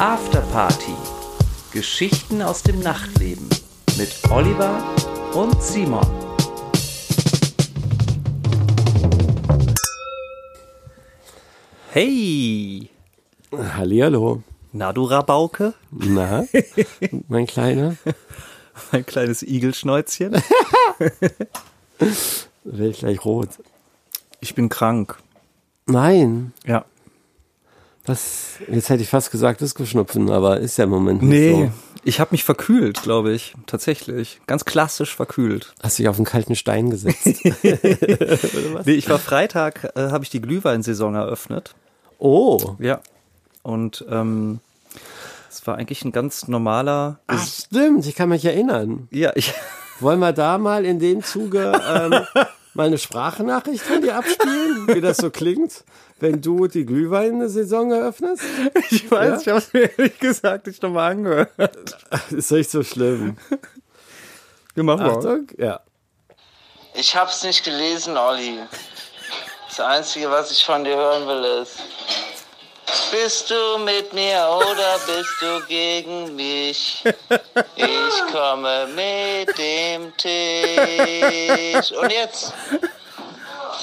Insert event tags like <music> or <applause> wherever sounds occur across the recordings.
Afterparty. Geschichten aus dem Nachtleben mit Oliver und Simon. Hey, Hallihallo. na du Rabauke, Na, mein Kleiner, <laughs> mein kleines Igelschnäuzchen. <laughs> werde ich gleich rot. Ich bin krank. Nein, Ja. Was, jetzt hätte ich fast gesagt Disco-Schnupfen, aber ist ja im Moment nicht Nee, so. ich habe mich verkühlt, glaube ich. Tatsächlich. Ganz klassisch verkühlt. Hast dich auf einen kalten Stein gesetzt. <laughs> Nee, ich war Freitag, äh, habe ich die Glühweinsaison eröffnet. Oh, Ja. Und ähm, es war eigentlich ein ganz normaler. ach stimmt, ich kann mich erinnern. Ja, ich. Wollen wir da mal in dem Zuge ähm, <laughs> mal eine Sprachnachricht von dir abspielen, wie das so klingt, wenn du die Glühwein-Saison eröffnest? Ich weiß, ich habe es mir ehrlich gesagt nicht nochmal angehört. Ist nicht so schlimm. Wir machen mal. Achtung, ja. Ich hab's nicht gelesen, Olli. Das Einzige, was ich von dir hören will, ist: Bist du mit mir oder bist du gegen mich? Ich komme mit dem Tisch. Und jetzt?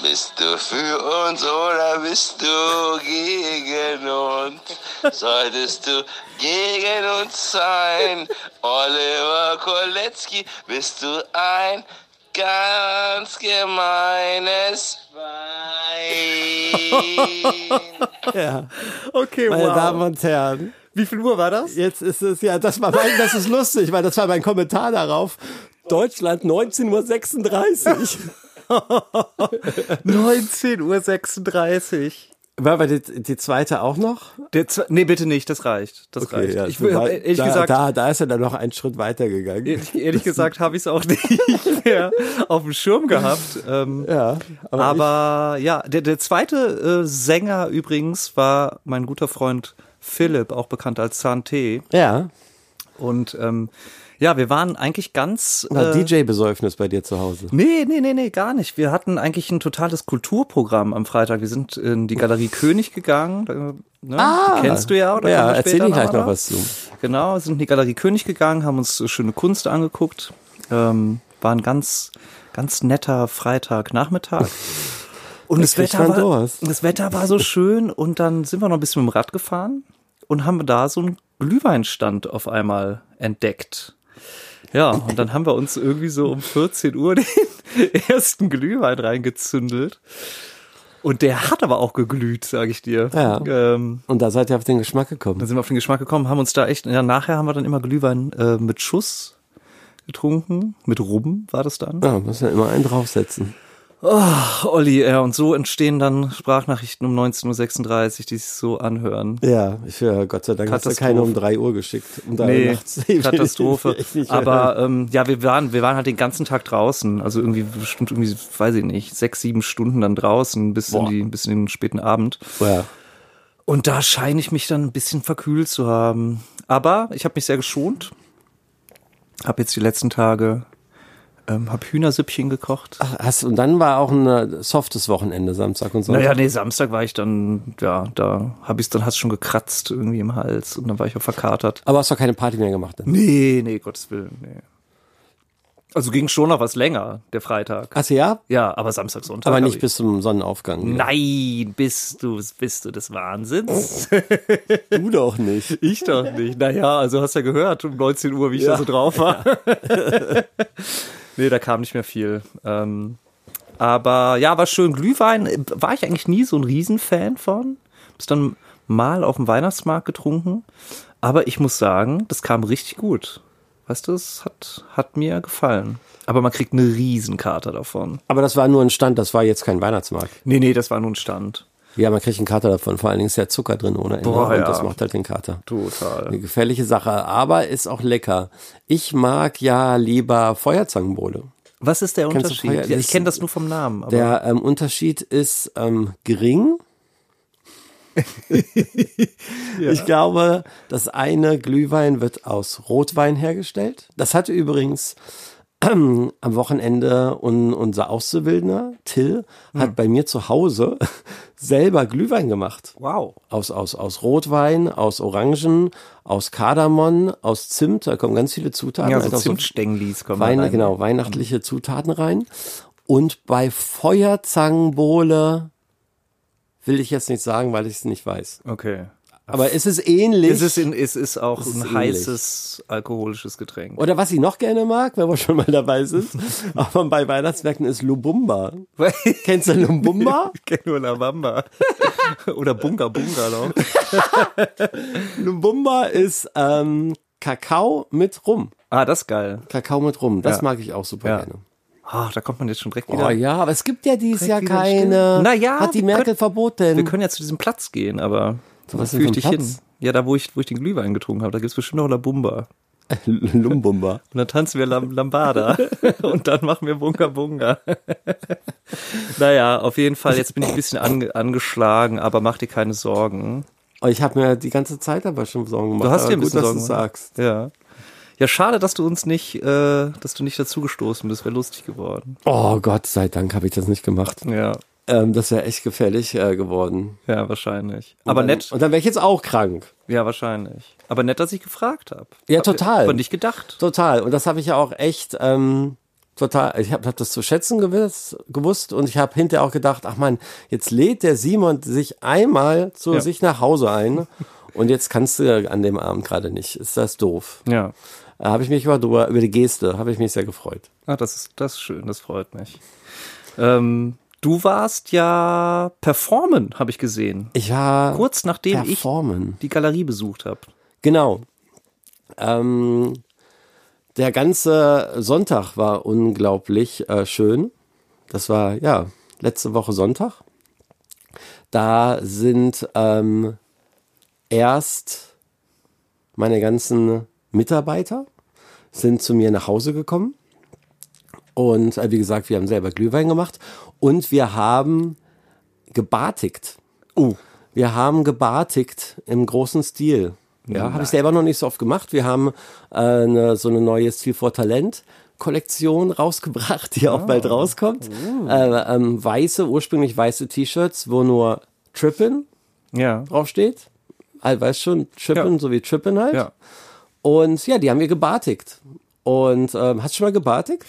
Bist du für uns oder bist du gegen uns? Solltest du gegen uns sein? Oliver Kolecki, bist du ein ganz gemeines Schwein? <laughs> ja. Okay, Meine wow. Damen und Herren. Wie viel Uhr war das? Jetzt ist es, ja, das war mein, das ist lustig, weil das war mein Kommentar darauf. Deutschland 19.36 Uhr. 19.36 <laughs> Uhr. War aber die, die zweite auch noch? Der Zwe nee, bitte nicht, das reicht. Das reicht. ja, ich weit- ehrlich da, gesagt, Da, da ist er dann noch einen Schritt weiter gegangen. ehrlich, ehrlich <laughs> gesagt habe ich es auch nicht <laughs> mehr auf dem Schirm gehabt. Ähm, Ja, aber, Aber ja, der, der zweite äh, Sänger übrigens war mein guter Freund Philipp, auch bekannt als Zahn-T. ich, ja, Und ähm, ja, wir waren eigentlich ganz. Äh, DJ-Besäufnis bei dir zu Hause. Nee, nee, nee, nee, gar nicht. Wir hatten eigentlich ein totales Kulturprogramm am Freitag. Wir sind in die Galerie König gegangen. Ne? Die kennst du ja, oder? Ah. Ja, erzähl ich gleich noch was zu. Genau, sind in die Galerie König gegangen, haben uns schöne Kunst angeguckt. Ähm, war ein ganz, ganz netter Freitagnachmittag. <laughs> Und das kriegt Wetter, war, Durst. das Wetter war so schön und dann sind wir noch ein bisschen mit dem Rad gefahren und haben da so einen Glühweinstand auf einmal entdeckt. Ja, und dann haben wir uns irgendwie so um 14 Uhr den <laughs> ersten Glühwein reingezündelt. Und der hat aber auch geglüht, sage ich dir. Ja. Ähm, Und da seid ihr auf den Geschmack gekommen. dann sind wir auf den Geschmack gekommen, haben uns da echt, ja, nachher haben wir dann immer Glühwein äh, mit Schuss getrunken, mit Rum war das dann. Ja, muss ja immer einen draufsetzen. Ach, Olli, ja, und so entstehen dann Sprachnachrichten um 19.36 Uhr, die sich so anhören. Ja, ich, ja Gott sei Dank hast du keine um drei Uhr geschickt. Um Nee, nachts. Katastrophe. <laughs> Aber ähm, ja, wir waren, wir waren halt den ganzen Tag draußen. Also irgendwie bestimmt irgendwie, weiß ich nicht, sechs, sieben Stunden dann draußen bis in Boah. die, bis in den späten Abend. ja. Und da scheine ich mich dann ein bisschen verkühlt zu haben. Aber ich habe mich sehr geschont. Habe jetzt die letzten Tage ähm, hab Hühnersüppchen gekocht. Ach, hast, und dann war auch ein äh, softes Wochenende, Samstag und Sonntag. Naja, nee, Samstag war ich dann, ja, da habe ich dann hast schon gekratzt irgendwie im Hals und dann war ich auch verkatert. Aber hast doch keine Party mehr gemacht. Dann. Nee, nee, Gottes Willen, nee. Also ging schon noch was länger, der Freitag. Ach ja, Ja, aber Samstag, Sonntag. aber hab nicht ich- bis zum Sonnenaufgang. wieder. Nein, bist du, bist du des Wahnsinns? du doch nicht. <laughs> Ich doch nicht. Naja, also hast ja gehört um 19 Uhr, wie ich da so drauf war. <laughs> <laughs> nee, da kam nicht mehr viel. Ähm, aber ja, war schön. Glühwein war ich eigentlich nie so ein Riesenfan von. Hab's dann mal auf dem Weihnachtsmarkt getrunken. Aber ich muss sagen, das kam richtig gut. Weißt du, es hat, hat mir gefallen. Aber man kriegt eine Riesenkarte davon. Aber das war nur ein Stand, das war jetzt kein Weihnachtsmarkt. Nee, nee, das war nur ein Stand. Ja, man kriegt einen Kater davon. Vor allen Dingen ist ja Zucker drin ohne Ende. Boah, und ja. das macht halt den Kater. Total. Eine gefährliche Sache, aber ist auch lecker. Ich mag ja lieber Feuerzangenbowle. Was ist der Kennst Unterschied? Feuer- Ja, ich kenne das nur vom Namen. Der ähm, Unterschied ist ähm, gering. <laughs> Ich glaube, das eine Glühwein wird aus Rotwein hergestellt. Das hatte übrigens <clears throat> am Wochenende und unser Auszubildender, Till, hat bei mir zu Hause <laughs> selber Glühwein gemacht. Wow. Aus, aus, aus Rotwein, aus Orangen, aus Kardamom, aus Zimt, da kommen ganz viele Zutaten. Ja, halt so auch so Zimtstänglis kommen Weine, da rein. genau, weihnachtliche Zutaten rein. Und bei Feuerzangenbowle will ich jetzt nicht sagen, weil ich es nicht weiß. Okay. Aber es ist ähnlich. Es ist, in, es ist auch Es ist ein ähnlich. heißes alkoholisches Getränk. Oder was ich noch gerne mag, wenn wir <laughs> schon mal dabei sind, <laughs> aber bei Weihnachtsmärkten ist Lubumba. <laughs> Kennst du Lubumba? Ich kenne nur La Bamba. Oder Bunga Bunga noch. Lubumba ist ähm, Kakao mit Rum. Ah, das ist geil. Kakao mit Rum, das Ja. mag ich auch super Ja. gerne. Ah, da kommt man jetzt schon direkt wieder. Oh ja, aber es gibt ja dieses Jahr keine. still. Na ja, hat die Merkel können- verboten. Wir können ja zu diesem Platz gehen, aber Wo was für ich dich hin? Ja, da wo ich, wo ich den Glühwein getrunken habe, da gibt's bestimmt noch La Bumba. <laughs> Lumbumba. Und dann tanzen wir Lam Lambada <laughs> und dann machen wir Bunga Bunga. naja, auf jeden Fall, jetzt bin ich ein bisschen ange angeschlagen, aber mach dir keine Sorgen. Oh, ich habe mir die ganze Zeit aber schon Sorgen gemacht. Du hast dir ein gut, bisschen dass Sorgen du gemacht. sagst. Ja. Ja, schade, dass du uns nicht, äh, dass du nicht dazugestoßen bist, wäre lustig geworden. Oh Gott sei Dank habe ich das nicht gemacht. Ja, Ähm, das wäre echt gefährlich äh, geworden. ja, wahrscheinlich. Und Aber dann, nett. Und dann wäre ich jetzt auch krank. Ja, wahrscheinlich. Aber nett, dass ich gefragt habe. Ja, total. Aber nicht gedacht. Total. Und das habe ich ja auch echt ähm, total. Ich habe hab das zu schätzen gewiss, gewusst und ich habe hinterher auch gedacht, ach man, jetzt lädt der Simon sich einmal zu Ja. sich nach Hause ein und jetzt kannst du an dem Abend gerade nicht. Ist das doof? Ja. Da habe ich mich drüber, über die Geste, habe ich mich sehr gefreut. Ah, das ist, das ist schön, das freut mich. Ähm, du warst ja performen, habe ich gesehen. Ich war Kurz nachdem ich performen. die Galerie besucht habe. Genau. Ähm, der ganze Sonntag war unglaublich äh, schön. Das war ja letzte Woche Sonntag. Da sind ähm, erst meine ganzen Mitarbeiter sind zu mir nach Hause gekommen. Und äh, wie gesagt, wir haben selber Glühwein gemacht und wir haben gebartigt. Oh. Wir haben gebartigt im großen Stil. Ja, habe ich selber noch nicht so oft gemacht. Wir haben äh, eine, so eine neue Stil for Talent Kollektion rausgebracht, die auch bald rauskommt. Äh, ähm, weiße, ursprünglich weiße T-Shirts, wo nur Trippin Ja. draufsteht. Halt, weißt schon, Trippin, Ja. so wie Trippin halt. Ja. Und ja, die haben wir gebartigt. Und ähm, hast du schon mal gebartigt?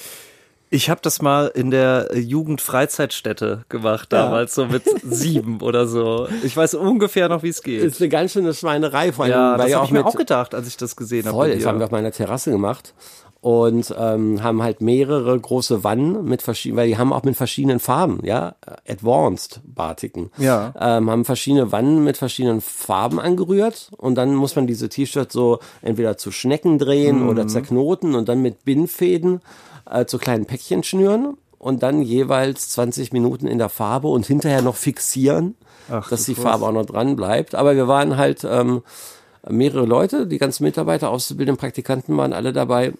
Ich habe das mal in der Jugendfreizeitstätte gemacht, Ja. damals so mit <laughs> sieben oder so. Ich weiß ungefähr noch, wie es geht. Ist eine ganz schöne Schweinerei, vor allem, ja, weil das ja habe ich mir auch gedacht, als ich das gesehen habe. Voll, bei das haben wir auf meiner Terrasse gemacht und ähm, haben halt mehrere große Wannen mit verschiedenen, weil die haben auch mit verschiedenen Farben, ja, Advanced Batiken. Ja. Ähm, haben verschiedene Wannen mit verschiedenen Farben angerührt und dann muss man diese T-Shirts so entweder zu Schnecken drehen Mhm. oder zerknoten und dann mit Bindfäden äh, zu kleinen Päckchen schnüren und dann jeweils 20 Minuten in der Farbe und hinterher noch fixieren, Ach, dass die Fuchs. Farbe auch noch dran bleibt. Aber wir waren halt ähm, mehrere Leute, die ganzen Mitarbeiter, Auszubildenden, Praktikanten waren alle dabei.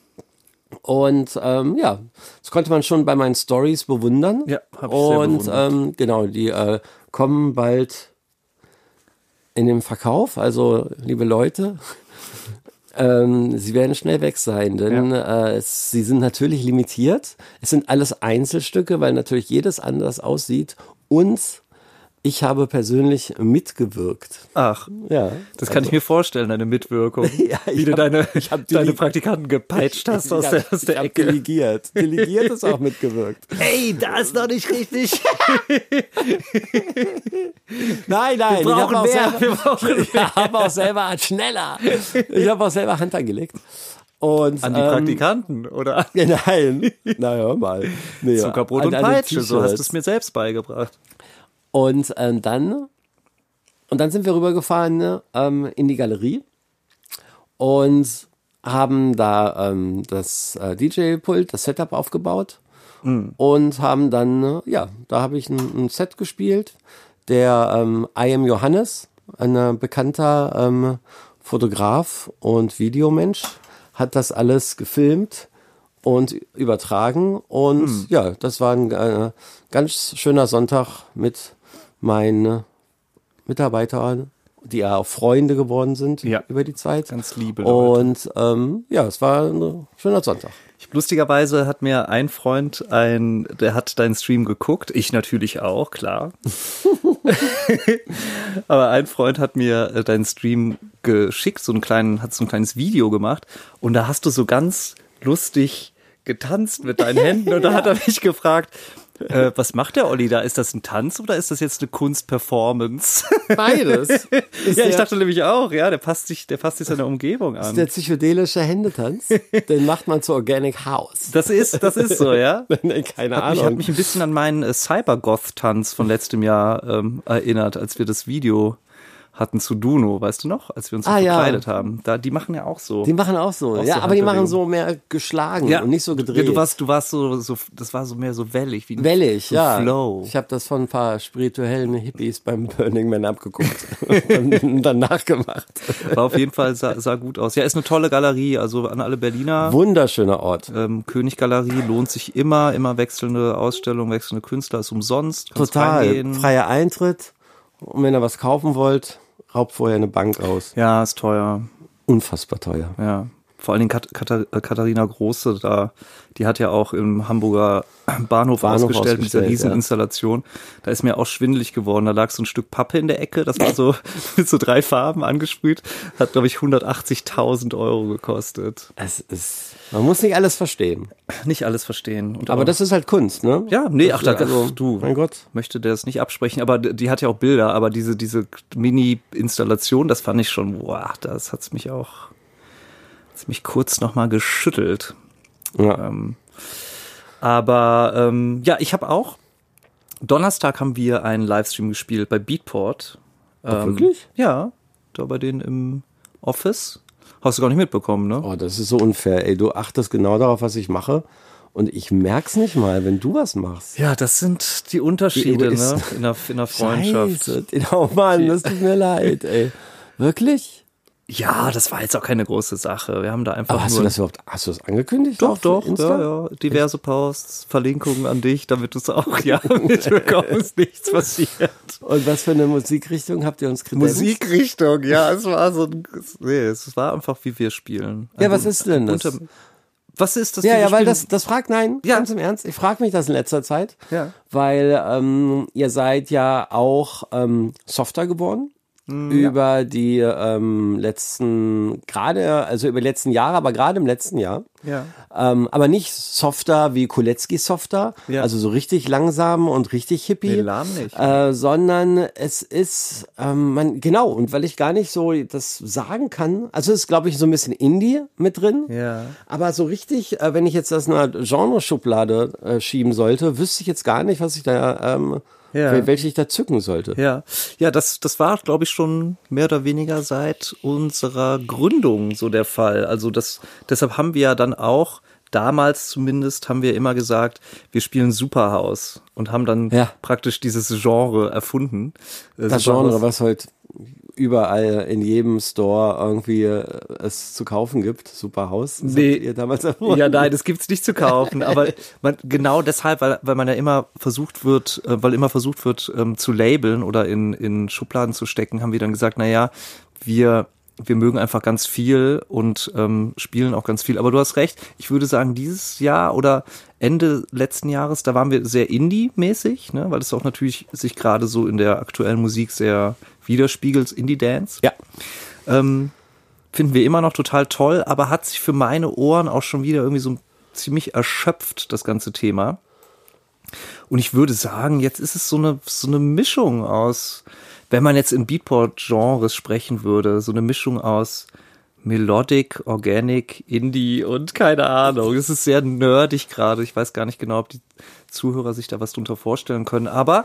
Und ähm, ja, das konnte man schon bei meinen Stories bewundern. Ja, hab ich sehr Und bewundert. ähm, genau, die äh, kommen bald in den Verkauf. Also, liebe Leute, ähm, sie werden schnell weg sein, denn äh, es, sie sind natürlich limitiert. Es sind alles Einzelstücke, weil natürlich jedes anders aussieht. Und ich habe persönlich mitgewirkt. Ach, Ja, das kann ich mir vorstellen, deine Mitwirkung. <laughs> Ja, ich wie du hab- deine, ich hab deine Praktikanten gepeitscht <laughs> hast aus Ich der, aus der ich Ecke. Delegiert. Delegiert ist auch mitgewirkt. <laughs> Ey, da ist noch nicht richtig. Nein, nein, Wir ich habe brauchen auch, mehr, selber- wir brauchen ich hab auch selber schneller. Ich habe auch selber Hand angelegt. Und, An die ähm, Praktikanten, oder? Nein, na hör mal. Nee, Zuckerbrot an- und Peitsche, so hast du es mir selbst beigebracht. Und ähm, dann und dann sind wir rübergefahren ne, ähm, in die Galerie und haben da ähm, das äh, DJ-Pult, das Setup aufgebaut und haben dann, äh, ja, da habe ich ein, ein Set gespielt. Der ähm, I Am Johannes, ein äh, bekannter ähm, Fotograf und Videomensch, hat das alles gefilmt und übertragen. Und ja, das war ein äh, ganz schöner Sonntag mit meinen Mitarbeitern die ja auch Freunde geworden sind Ja. über die Zeit. Ganz liebe Leute. Und ähm, ja, es war ein schöner Sonntag. Ich, lustigerweise hat mir ein Freund ein, der hat deinen Stream geguckt, ich natürlich auch, klar. <laughs> Aber ein Freund hat mir äh, deinen Stream geschickt, so einen kleinen, hat so ein kleines Video gemacht und da hast du so ganz lustig getanzt mit deinen <laughs> Händen und da hat er mich gefragt, <laughs> äh, was macht der Olli da? Ist das ein Tanz oder ist das jetzt eine Kunstperformance? <laughs> Beides. <laughs> Ist ja, ich dachte nämlich auch, ja, der passt sich, der passt sich seiner Umgebung an. Der psychedelische Händetanz, den macht man zu Organic House. Das ist, das ist so, ja. Nee, Keine Hat mich, hat Ahnung. mich ein bisschen an meinen äh, Cybergoth-Tanz von letztem Jahr ähm, erinnert, als wir das Video hatten zu Duno, weißt du noch, als wir uns Ah, ja. verkleidet haben. Da, die machen ja auch so. Die machen auch so. Auch ja, so aber die machen so mehr geschlagen und nicht so gedreht. Ja, du warst, du warst so, so, das war so mehr so wellig, wie ein Wellig, so ja. Flow. Ich habe das von ein paar spirituellen Hippies beim Burning Man abgeguckt <laughs> und dann nachgemacht. War auf jeden Fall sah, sah gut aus. Ja, ist eine tolle Galerie, also an alle Berliner. Wunderschöner Ort. Ähm, Königgalerie lohnt sich immer, immer wechselnde Ausstellungen, wechselnde Künstler, ist umsonst. Total. Freier Eintritt. Und wenn ihr was kaufen wollt, raubt vorher eine Bank aus. Ja, ist teuer. Unfassbar teuer. Ja, vor allen Dingen Kat Katar äh, Katharina Große, da, die hat ja auch im Hamburger <clears throat> Bahnhof, Bahnhof ausgestellt mit dieser ausgestellt, ja. Rieseninstallation. Da ist mir auch schwindelig geworden. Da lag so ein Stück Pappe in der Ecke, das war so <laughs> mit so drei Farben angesprüht. Hat, glaube ich, 180.000 Euro gekostet. Es ist, man muss nicht alles verstehen. Nicht alles verstehen. Und Aber auch- das ist halt Kunst, ne? ja, nee, ach, da, also, du, mein Gott. möchte der es nicht absprechen, aber die die hat ja auch Bilder, aber diese, diese Mini-Installation, das fand ich schon, boah, das hat's mich auch, hat's mich kurz nochmal geschüttelt. Ja. Ähm, aber ähm, ja, ich habe auch. Donnerstag haben wir einen Livestream gespielt bei Beatport. Ähm, wirklich? Ja, da bei denen im Office. Hast du gar nicht mitbekommen, ne? Oh, das ist so unfair, ey. Du achtest genau darauf, was ich mache. Und ich merk's nicht mal, wenn du was machst. Ja, das sind die Unterschiede Die ne? in, der, in der <laughs> Freundschaft. Scheiße. Oh Mann, das tut mir leid, ey. Wirklich? Ja, das war jetzt auch keine große Sache. Wir haben da einfach Aber hast du das überhaupt, hast du das angekündigt? Doch, doch, Insta? ja, ja. Diverse Posts, Verlinkungen an dich, damit <laughs> du es auch ja mitbekommst, nichts <laughs> passiert. Und was für eine Musikrichtung habt ihr uns kredenzt? Musikrichtung, ja, es war so ein, nee, es war einfach wie wir spielen. Ja, was ist denn das? Unter- was ist das? Ja, ja, weil das, das fragt, nein, Ja. ganz im Ernst, ich frage mich das in letzter Zeit, Ja. weil ähm, ihr seid ja auch ähm, softer geworden Über die ähm, letzten, gerade, also über die letzten Jahre, aber gerade im letzten Jahr. Ja. Ähm, aber nicht softer wie Kolecki softer, Ja. also so richtig langsam und richtig hippie. Nee, lahm nicht. Äh, sondern es ist, ähm, man, genau, und weil ich gar nicht so das sagen kann, also es ist, glaube ich, so ein bisschen Indie mit drin. Ja. Aber so richtig, äh, wenn ich jetzt das in einer Genreschublade äh, schieben sollte, wüsste ich jetzt gar nicht, was ich da, ähm, Ja. wel- welche ich da zücken sollte. Ja, ja, das, das war, glaube ich, schon mehr oder weniger seit unserer Gründung so der Fall. Also das, deshalb haben wir ja dann auch, damals zumindest, haben wir immer gesagt, wir spielen Superhouse und haben dann Ja. praktisch dieses Genre erfunden. Äh, Das Superhouse- Genre, was halt überall in jedem Store irgendwie äh, es zu kaufen gibt. Super Haus. Das Nee. ihr damals erfunden. Ja, nein, das gibt's nicht zu kaufen. Aber <laughs> man, genau deshalb, weil, weil man ja immer versucht wird, äh, weil immer versucht wird, ähm, zu labeln oder in, in Schubladen zu stecken, haben wir dann gesagt, na ja, wir, wir mögen einfach ganz viel und ähm, spielen auch ganz viel. Aber du hast recht, ich würde sagen, dieses Jahr oder Ende letzten Jahres, da waren wir sehr Indie-mäßig, ne? weil es auch natürlich sich gerade so in der aktuellen Musik sehr widerspiegelt, Indie-Dance. Ja. Ähm, finden wir immer noch total toll, aber hat sich für meine Ohren auch schon wieder irgendwie so ziemlich erschöpft, das ganze Thema. Und ich würde sagen, jetzt ist es so eine, so eine Mischung aus, wenn man jetzt in Beatport-Genres sprechen würde, so eine Mischung aus Melodic, Organic, Indie und keine Ahnung. Es ist sehr nerdig gerade. Ich weiß gar nicht genau, ob die Zuhörer sich da was drunter vorstellen können. Aber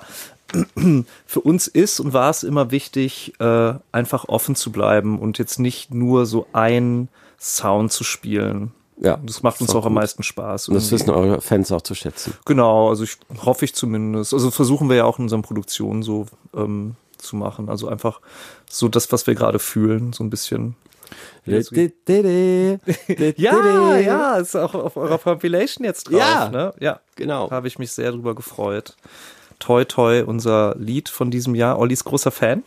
<clears throat> für uns ist und war es immer wichtig, äh, einfach offen zu bleiben und jetzt nicht nur so ein Sound zu spielen. Ja. Das macht uns auch am gut. meisten Spaß. Und das irgendwie. wissen eure Fans auch zu schätzen. Genau, also ich hoffe ich zumindest. Also versuchen wir ja auch in unseren Produktionen so ähm, zu machen. Also einfach so das, was wir gerade fühlen, so ein bisschen. <laughs> Ja, Ja, ist auch auf eurer Compilation jetzt drauf. Ja. ne? ja. Genau. Habe ich mich sehr drüber gefreut. Toi Toi, unser Lied von diesem Jahr. Olli ist großer Fan.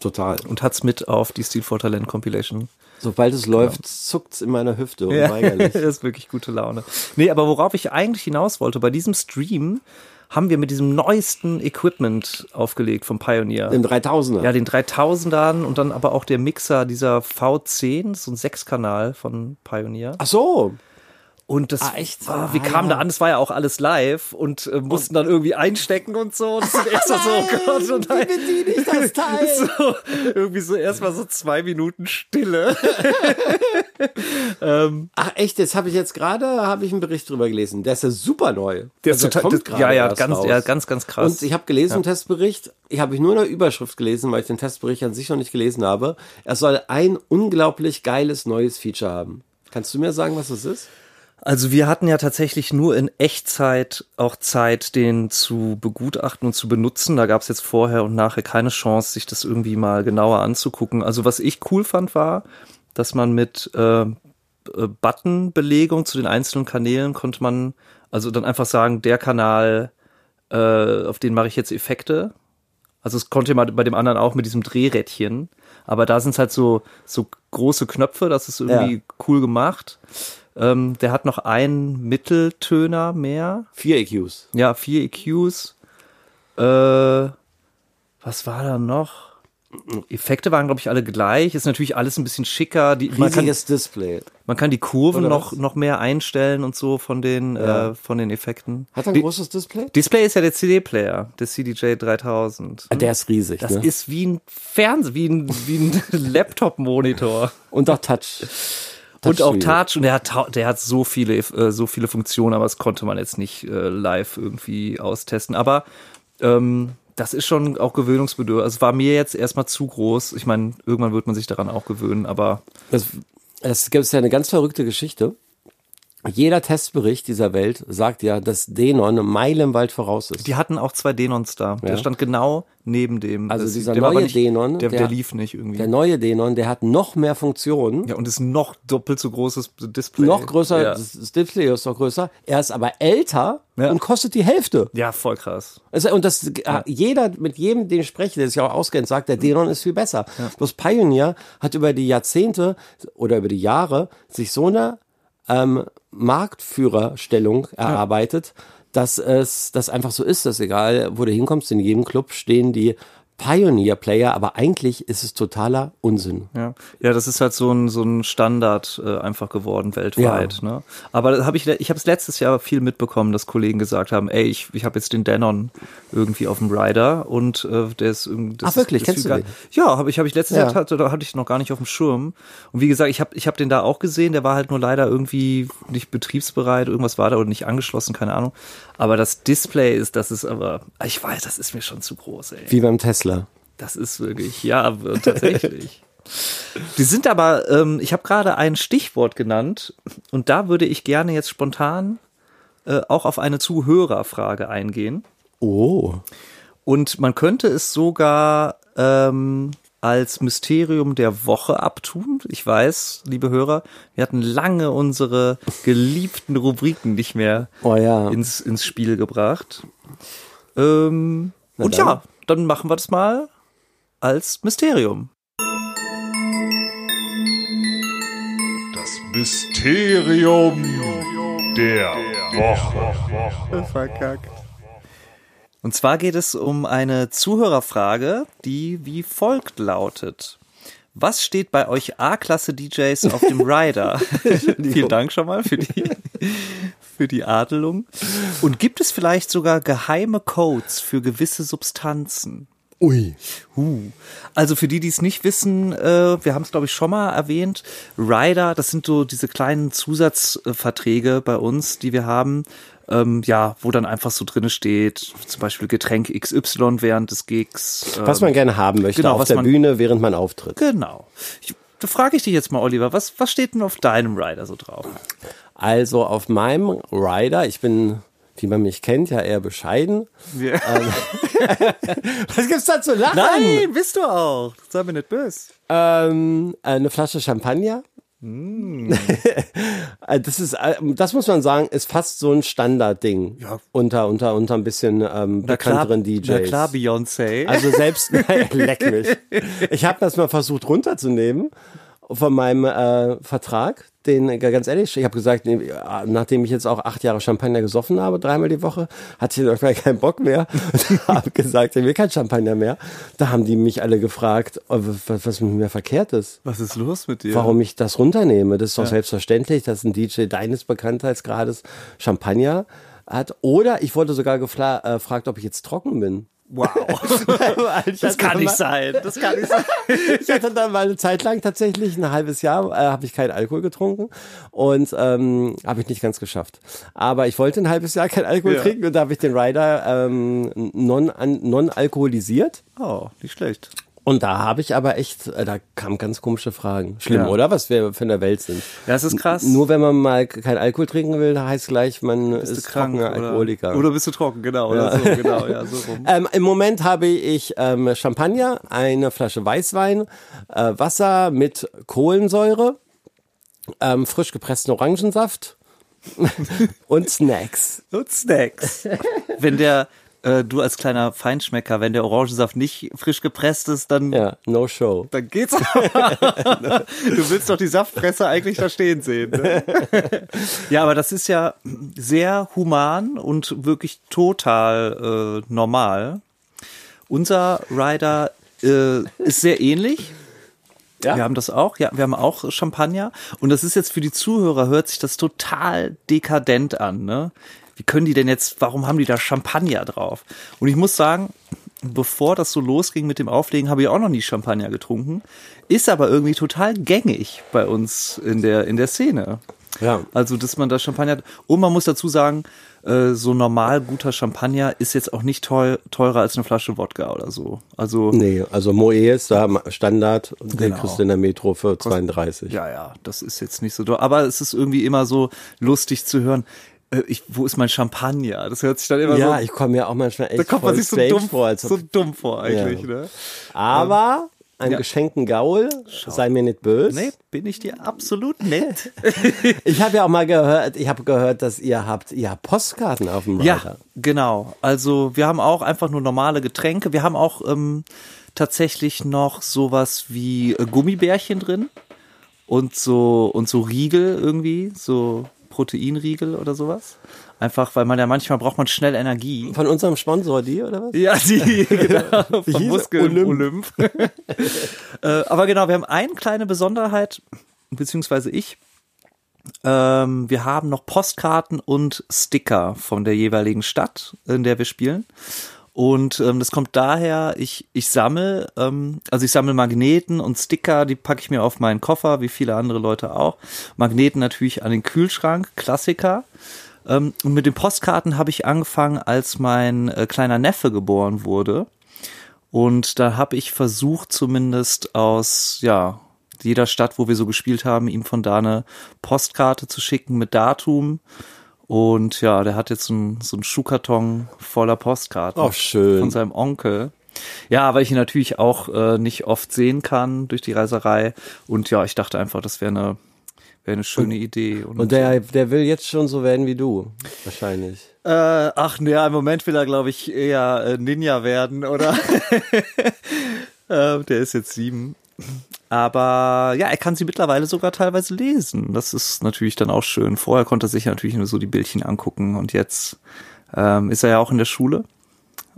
Total. und hat's mit auf die Steel for Talent Compilation. Sobald es läuft, zuckt's in meiner Hüfte unweigerlich. <laughs> das ist wirklich gute Laune. Nee, aber worauf ich eigentlich hinaus wollte, bei diesem Stream haben wir mit diesem neuesten Equipment aufgelegt vom Pioneer. Im 3000er. Ja, den 3000ern und dann aber auch der Mixer, dieser V10, so ein Sechskanal von Pioneer. Ach so. Und das, Ah, echt? Wie Ah, kam ja. da an? Das war ja auch alles live und äh, mussten dann irgendwie einstecken und so. Und das sind <laughs> erst so, oh <laughs> Gott, und wie bediene ich das Teil? <laughs> so, irgendwie so erstmal so zwei Minuten Stille. Ach echt, jetzt habe ich jetzt gerade habe ich einen Bericht drüber gelesen. Der ist ja super neu. Der Also ist total, kommt das, gerade ja, ja, ganz, raus. ja, ganz, ganz krass. Und ich habe gelesen im Testbericht, ich habe nur in der Überschrift gelesen, weil ich den Testbericht an sich noch nicht gelesen habe. Er soll ein unglaublich geiles neues Feature haben. Kannst du mir sagen, was das ist? Also wir hatten ja tatsächlich nur in Echtzeit auch Zeit, den zu begutachten und zu benutzen. Da gab es jetzt vorher und nachher keine Chance, sich das irgendwie mal genauer anzugucken. Also was ich cool fand, war, dass man mit äh, äh, Button-Belegung zu den einzelnen Kanälen konnte man also dann einfach sagen, der Kanal, äh, auf den mache ich jetzt Effekte. Also es konnte man bei dem anderen auch mit diesem Drehrädchen. Aber da sind es halt so, so große Knöpfe, das ist irgendwie Ja. cool gemacht. Ähm, der hat noch einen Mitteltöner mehr. Vier EQs. Ja, vier EQs. Äh, was war da noch? Effekte waren, glaube ich, alle gleich. Ist natürlich alles ein bisschen schicker. Die, man, kann, Riesiges Display. man kann die Kurven noch, noch mehr einstellen und so von den, Ja. äh, von den Effekten. Hat er ein Die- großes Display? Display ist ja der CD-Player, der CDJ 3000. Der ist riesig. Das ne? ist wie ein Fernseher, wie ein, wie ein <laughs> Laptop-Monitor. Und auch Touch. Und auch Touch. Und der hat, der hat so viele, äh, so viele Funktionen, aber das konnte man jetzt nicht äh, live irgendwie austesten. Aber ähm, das ist schon auch gewöhnungsbedürftig. Also es war mir jetzt erstmal zu groß. Ich meine, irgendwann wird man sich daran auch gewöhnen, aber es gibt ja eine ganz verrückte Geschichte. Jeder Testbericht dieser Welt sagt ja, dass Denon meilenweit voraus ist. die hatten auch zwei Denons da. Der Ja. stand genau neben dem. Also Das- dieser der neue nicht, Denon, der, der, der- lief nicht irgendwie. Der neue Denon, der hat noch mehr Funktionen. ja, und ist noch doppelt so großes Display. Noch größer, Ja, das Display ist noch größer. Er ist aber älter Ja. und kostet die Hälfte. ja voll krass. Also, und das, äh, jeder, mit jedem, den ich spreche, der sich auch auskennt, sagt, der Denon ist viel besser. Bloß Pioneer hat über die Jahrzehnte oder über die Jahre sich so eine ähm, Marktführerstellung erarbeitet, dass es das einfach so ist, dass egal, wo du hinkommst, in jedem Club stehen die Pioneer-Player, aber eigentlich ist es totaler Unsinn. Ja, ja, das ist halt so ein so ein Standard äh, einfach geworden weltweit. Ne? Aber da hab ich ich habe es letztes Jahr viel mitbekommen, dass Kollegen gesagt haben, ey, ich, ich habe jetzt den Denon irgendwie auf dem Rider und äh, der ist irgendwie. das Ach, wirklich? ist Kennst viel du den? Ja, habe ich habe ich letztes Ja. Jahr hatte, da hatte ich noch gar nicht auf dem Schirm. Und wie gesagt, ich habe ich habe den da auch gesehen. Der war halt nur leider irgendwie nicht betriebsbereit. Irgendwas war da oder nicht angeschlossen, keine Ahnung. Aber das Display ist, das ist aber, ich weiß, das ist mir schon zu groß. Ey. Wie beim Tesla. Das ist wirklich, ja, tatsächlich. <laughs> Die sind aber, ähm, ich habe gerade ein Stichwort genannt und da würde ich gerne jetzt spontan äh, auch auf eine Zuhörerfrage eingehen. Oh. Und man könnte es sogar ähm, als Mysterium der Woche abtun. Ich weiß, liebe Hörer, wir hatten lange unsere geliebten Rubriken nicht mehr Oh ja. ins, ins Spiel gebracht. Ähm, und dann. ja, dann machen wir das mal als Mysterium. Das Mysterium der Woche. Verkackt. Und zwar geht es um eine Zuhörerfrage, die wie folgt lautet. Was steht bei euch A-Klasse-DJs auf dem Rider? <laughs> Vielen Dank schon mal für die, für die Adelung. Und gibt es vielleicht sogar geheime Codes für gewisse Substanzen? Ui. Huh. Also für die, die es nicht wissen, äh, wir haben es glaube ich schon mal erwähnt, Rider, das sind so diese kleinen Zusatzverträge bei uns, die wir haben, ähm, ja, wo dann einfach so drinne steht, zum Beispiel Getränk XY während des Gigs. Ähm, Was man gerne haben möchte genau, auf der man- Bühne, während man auftritt. Genau. Ich, da frage ich dich jetzt mal, Oliver, was, was steht denn auf deinem Rider so drauf? Also auf meinem Rider, ich bin, wie man mich kennt, ja eher bescheiden. <laughs> Was gibt's da zu lachen? Nein, bist du auch. Sei mir nicht böse. Ähm, eine Flasche Champagner, <laughs> Äh, das ist, äh, das muss man sagen, ist fast so ein Standardding Ja. unter unter unter ein bisschen ähm, bekannteren DJs. Na klar, Beyoncé. Also selbst, <laughs> leck mich. Ich habe das mal versucht runterzunehmen von meinem äh, Vertrag. Den, ganz ehrlich, ich habe gesagt, nee, ja, nachdem ich jetzt auch acht Jahre Champagner gesoffen habe, dreimal die Woche, hatte ich irgendwann keinen Bock mehr <laughs> und <laughs> habe gesagt, ich will kein Champagner mehr. Da haben die mich alle gefragt, oh, was, mit mir verkehrt ist. Was ist los mit dir? Warum ich das runternehme. Das ist doch selbstverständlich, dass ein DJ deines Bekanntheitsgrades Champagner hat. Oder ich wurde sogar äh, gefragt, ob ich jetzt trocken bin. Wow. <laughs> Das kann nicht sein. Das kann nicht sein. <laughs> Ich hatte dann mal eine Zeit lang tatsächlich, ein halbes Jahr, äh, habe ich keinen Alkohol getrunken und ähm, habe ich nicht ganz geschafft. Aber ich wollte ein halbes Jahr kein Alkohol Ja. trinken und da habe ich den Rider ähm, non, an, non alkoholisiert. Oh, nicht schlecht. Und da habe ich aber echt, äh, da kamen ganz komische Fragen. Schlimm, Ja. oder? Was wir für eine Welt sind. Ja, das ist krass. Nur wenn man mal kein Alkohol trinken will, heißt gleich, man bist ist krank trockener oder, Alkoholiker. oder bist du trocken, genau. Oder so, genau, ja, so rum. <laughs> Ähm, Im Moment habe ich ähm, Champagner, eine Flasche Weißwein, äh, Wasser mit Kohlensäure, ähm, frisch gepressten Orangensaft <laughs> und Snacks. Und Snacks. Wenn der, äh, du als kleiner Feinschmecker, wenn der Orangensaft nicht frisch gepresst ist, dann, Ja, no show. dann geht's. <laughs> du willst doch die Saftpresse eigentlich da stehen sehen. Ne? <laughs> ja, aber das ist ja sehr human und wirklich total äh, normal. Unser Rider äh, ist sehr ähnlich. Ja? Wir haben das auch, ja, wir haben auch Champagner. Und das ist jetzt für die Zuhörer, hört sich das total dekadent an, ne? Wie können die denn jetzt, warum haben die da Champagner drauf? Und ich muss sagen, bevor das so losging mit dem Auflegen, habe ich auch noch nie Champagner getrunken. Ist aber irgendwie total gängig bei uns in der, in der Szene. Ja. Also, dass man da Champagner hat. Und man muss dazu sagen, äh, so normal guter Champagner ist jetzt auch nicht teuer, teurer als eine Flasche Wodka oder so. Also, Nee, also Moe ist da Standard und den Genau. kriegst du in der Metro für 32. Ja, ja, das ist jetzt nicht so doll. Aber es ist irgendwie immer so lustig zu hören. Äh, ich, wo ist mein Champagner? Das hört sich dann immer Ja, so. ich komme mir auch manchmal echt Da kommt man sich so dumm vor. So dumm vor eigentlich, Ja. ne? aber ein Ja. geschenkten Gaul, sei mir nicht böse. Nee, bin ich dir absolut nett. <laughs> Ich habe ja auch mal gehört, ich habe gehört, dass ihr habt, ihr habt Postkarten auf dem Rider. ja, genau. Also wir haben auch einfach nur normale Getränke. Wir haben auch ähm, tatsächlich noch sowas wie äh, Gummibärchen drin und so und so Riegel irgendwie, so Proteinriegel oder sowas. Einfach, weil man ja manchmal braucht man schnell Energie. Von unserem Sponsor, die, oder was? Ja, die, <laughs> genau, er? Muskel Olymp. Olymp. <laughs> äh, aber genau, wir haben eine kleine Besonderheit, beziehungsweise ich. Ähm, wir haben noch Postkarten und Sticker von der jeweiligen Stadt, in der wir spielen. Und ähm, das kommt daher, ich, ich sammle, ähm, also ich sammle Magneten und Sticker, die packe ich mir auf meinen Koffer, wie viele andere Leute auch. Magneten natürlich an den Kühlschrank, Klassiker. Ähm, und mit den Postkarten habe ich angefangen, als mein äh, kleiner Neffe geboren wurde. Und da habe ich versucht, zumindest aus, ja, jeder Stadt, wo wir so gespielt haben, ihm von da eine Postkarte zu schicken mit Datum. Und ja, der hat jetzt so einen, so einen Schuhkarton voller Postkarten Oh, schön. von seinem Onkel. Ja, weil ich ihn natürlich auch äh, nicht oft sehen kann durch die Reiserei. Und ja, ich dachte einfach, das wäre eine, wäre eine schöne Idee. Und der, der will jetzt schon so werden wie du, wahrscheinlich. Äh, ach ne, im Moment will er, glaube ich, eher äh, Ninja werden, oder? <laughs> <laughs> äh, der ist jetzt sieben. Aber ja, er kann sie mittlerweile sogar teilweise lesen. Das ist natürlich dann auch schön. Vorher konnte er sich natürlich nur so die Bildchen angucken und jetzt ähm, ist er ja auch in der Schule.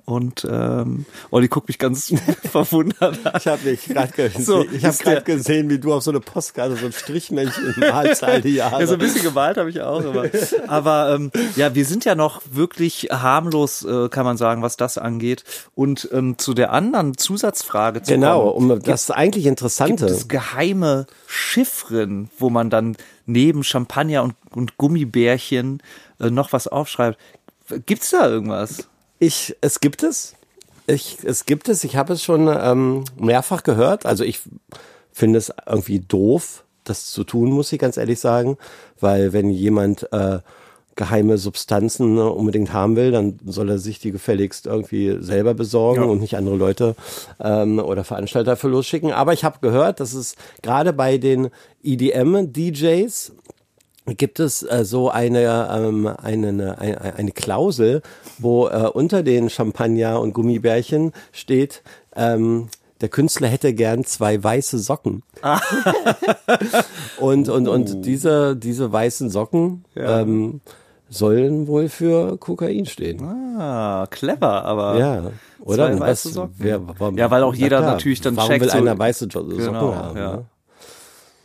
Und ähm, Olli guckt mich ganz <laughs> verwundert an. Ich habe mich gerade <laughs> gesehen, So, ich der- gerade gesehen, wie du auf so eine Postkarte so ein Strichmännchen malst all die Jahre. Ja, so ein bisschen gemalt habe ich auch. Aber, aber ähm, ja, wir sind ja noch wirklich harmlos, äh, kann man sagen, was das angeht. Und ähm, zu der anderen Zusatzfrage zu genau, kommen, um das eigentlich Interessante. gibt es geheime Chiffren, wo man dann neben Champagner und, und Gummibärchen äh, noch was aufschreibt. Gibt's da irgendwas? Ich, es gibt es. Ich, es gibt es. Ich habe es schon ähm, mehrfach gehört. Also ich finde es irgendwie doof, das zu tun, muss ich ganz ehrlich sagen, weil wenn jemand äh, geheime Substanzen ne, unbedingt haben will, dann soll er sich die gefälligst irgendwie selber besorgen Ja. und nicht andere Leute ähm, oder Veranstalter für losschicken. Aber ich habe gehört, dass es gerade bei den EDM-DJs gibt es äh, so eine, ähm, eine, eine, eine, Klausel, wo äh, unter den Champagner und Gummibärchen steht, ähm, der Künstler hätte gern zwei weiße Socken. <laughs> und und, und diese, diese weißen Socken ähm, sollen wohl für Kokain stehen. Ah, clever, aber. Ja, oder? Zwei weiße Socken. Wer, warum, Ja, weil auch jeder klar, natürlich dann warum checkt, will so- einer weiße Socken Genau, haben? ja. ne?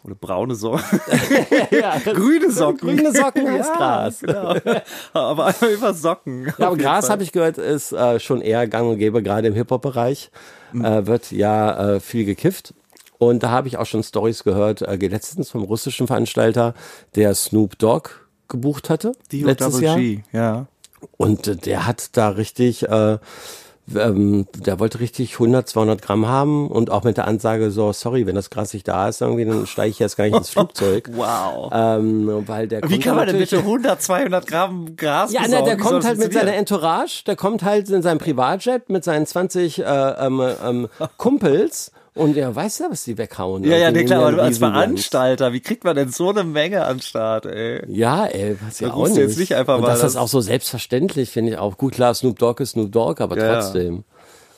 Oder braune Socken. <laughs> Grüne Socken. Grüne Socken ja, Gras. Genau. Aber einmal über Socken. Ja, aber Gras habe ich gehört, ist äh, schon eher gang und gäbe, gerade im Hip-Hop-Bereich. Mhm. Äh, wird ja äh, viel gekifft. Und da habe ich auch schon Stories gehört, äh, letztens vom russischen Veranstalter, der Snoop Dogg gebucht hatte letztes Jahr. D-O-Double-G, ja. Und äh, der hat da richtig, äh, ähm, der wollte richtig 100, 200 Gramm haben und auch mit der Ansage so, sorry, wenn das Gras nicht da ist, irgendwie, dann steige ich jetzt gar nicht ins <laughs> Flugzeug. Wow. ähm, weil der Wie kann man denn bitte 100, 200 Gramm Gras ja, na, der kommt halt mit seiner? Entourage, der kommt halt in seinem Privatjet mit seinen 20 äh, ähm, ähm, Kumpels und der weiß ja, was die weghauen. Ja, ja, Irgendwie nee, klar, aber du als. Veranstalter, wie kriegt man denn so eine Menge an Start, ey? Ja, ey, was ja auch nicht. jetzt nicht einfach und mal das das- ist auch so selbstverständlich, finde ich auch. Gut, klar, Snoop Dogg ist Snoop Dogg, aber ja. trotzdem.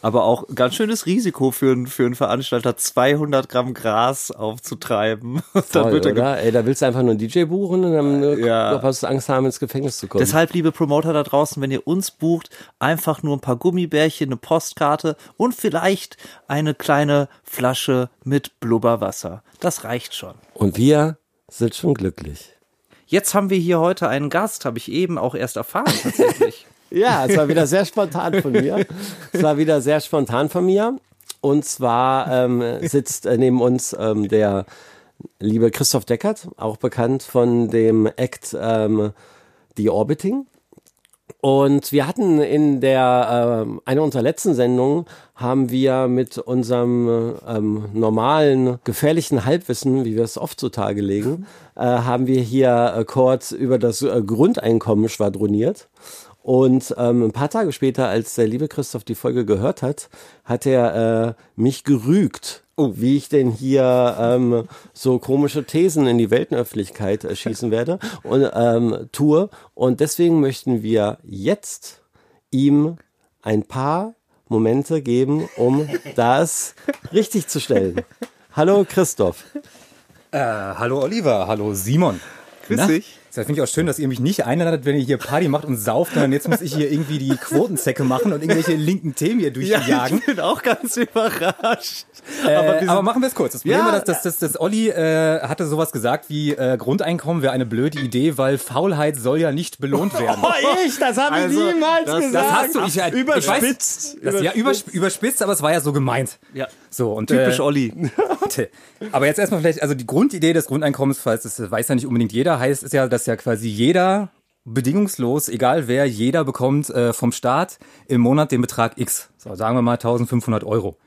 Aber auch ganz schönes Risiko für, einen- für einen Veranstalter, 200 Gramm Gras aufzutreiben. <laughs> Voll, er oder? Ey, da willst du einfach nur einen DJ buchen und dann äh, Ja. hast du Angst haben, ins Gefängnis zu kommen. Deshalb, liebe Promoter da draußen, wenn ihr uns bucht, einfach nur ein paar Gummibärchen, eine Postkarte und vielleicht eine kleine Flasche mit Blubberwasser. Das reicht schon. und wir sind schon glücklich. Jetzt haben wir hier heute einen Gast, habe ich eben auch erst erfahren tatsächlich. <laughs> Ja, es war wieder sehr spontan von mir. Es war wieder sehr spontan von mir. Und zwar ähm, sitzt äh, neben uns ähm, der liebe Christoph Deckert, auch bekannt von dem Act ähm, The Orbiting. Und wir hatten in der ähm, einer unserer letzten Sendungen haben wir mit unserem ähm, normalen gefährlichen Halbwissen, wie wir es oft zutage legen, äh, haben wir hier äh, kurz über das äh, Grundeinkommen schwadroniert. Und ähm, ein paar Tage später, als der liebe Christoph die Folge gehört hat, hat er äh, mich gerügt, wie ich denn hier ähm, so komische Thesen in die Weltenöffentlichkeit äh, schießen <laughs> werde und ähm, tue. Und deswegen möchten wir jetzt ihm ein paar Momente geben, um <laughs> das richtig zu stellen. Hallo Christoph. Äh, hallo Oliver, hallo Simon. Grüß Na? dich. Das finde ich auch schön, dass ihr mich nicht einladet, wenn ihr hier Party macht und sauft, sondern jetzt muss ich hier irgendwie die Quotenzecke machen und irgendwelche linken Themen hier durchjagen. ich bin auch ganz überrascht. Äh, aber aber, wir sind- machen wir es kurz. Das Problem Ja, war, dass, dass, dass, dass Olli äh, hatte sowas gesagt wie äh, Grundeinkommen wäre eine blöde Idee, weil Faulheit soll ja nicht belohnt <laughs> werden. ich, das habe ich Also, niemals das- das Das hast du, ich, ich Überspitzt. Weiß, das, ja, überspitzt. überspitzt, aber es war ja so gemeint. Ja. So, und, Typisch äh, Olli. <laughs> Aber jetzt erstmal vielleicht, also die Grundidee des Grundeinkommens, falls das weiß ja nicht unbedingt jeder, heißt es ja, dass ja quasi jeder bedingungslos, egal wer, jeder bekommt äh, vom Staat im Monat den Betrag X. So, sagen wir mal 1500 Euro.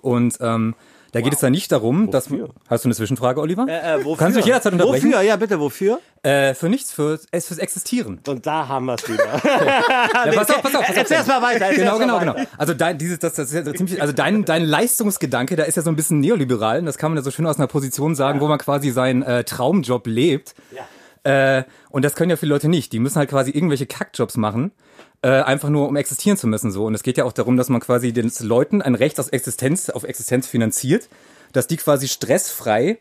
Und ähm, da geht es dann nicht darum, dass hast du eine Zwischenfrage, Oliver? Äh, äh, wofür? Kannst du mich jederzeit unterbrechen? Wofür? Ja, bitte, wofür? Äh, für nichts, für es fürs Existieren. Und da haben wir es wieder. <laughs> Ja, pass auf, pass auf, pass auf. Erzähl erst mal weiter. erzähl Genau, genau, weiter. genau. Also dein, dieses, das, das ist ja ziemlich, also dein, dein Leistungsgedanke, da ist ja so ein bisschen neoliberal. Und das kann man ja so schön aus einer Position sagen, wo man quasi seinen äh, Traumjob lebt. Äh, und das können ja viele Leute nicht. Die müssen halt quasi irgendwelche Kackjobs machen, äh, einfach nur um existieren zu müssen. So. Und es geht ja auch darum, dass man quasi den Leuten ein Recht auf Existenz, auf Existenz finanziert, dass die quasi stressfrei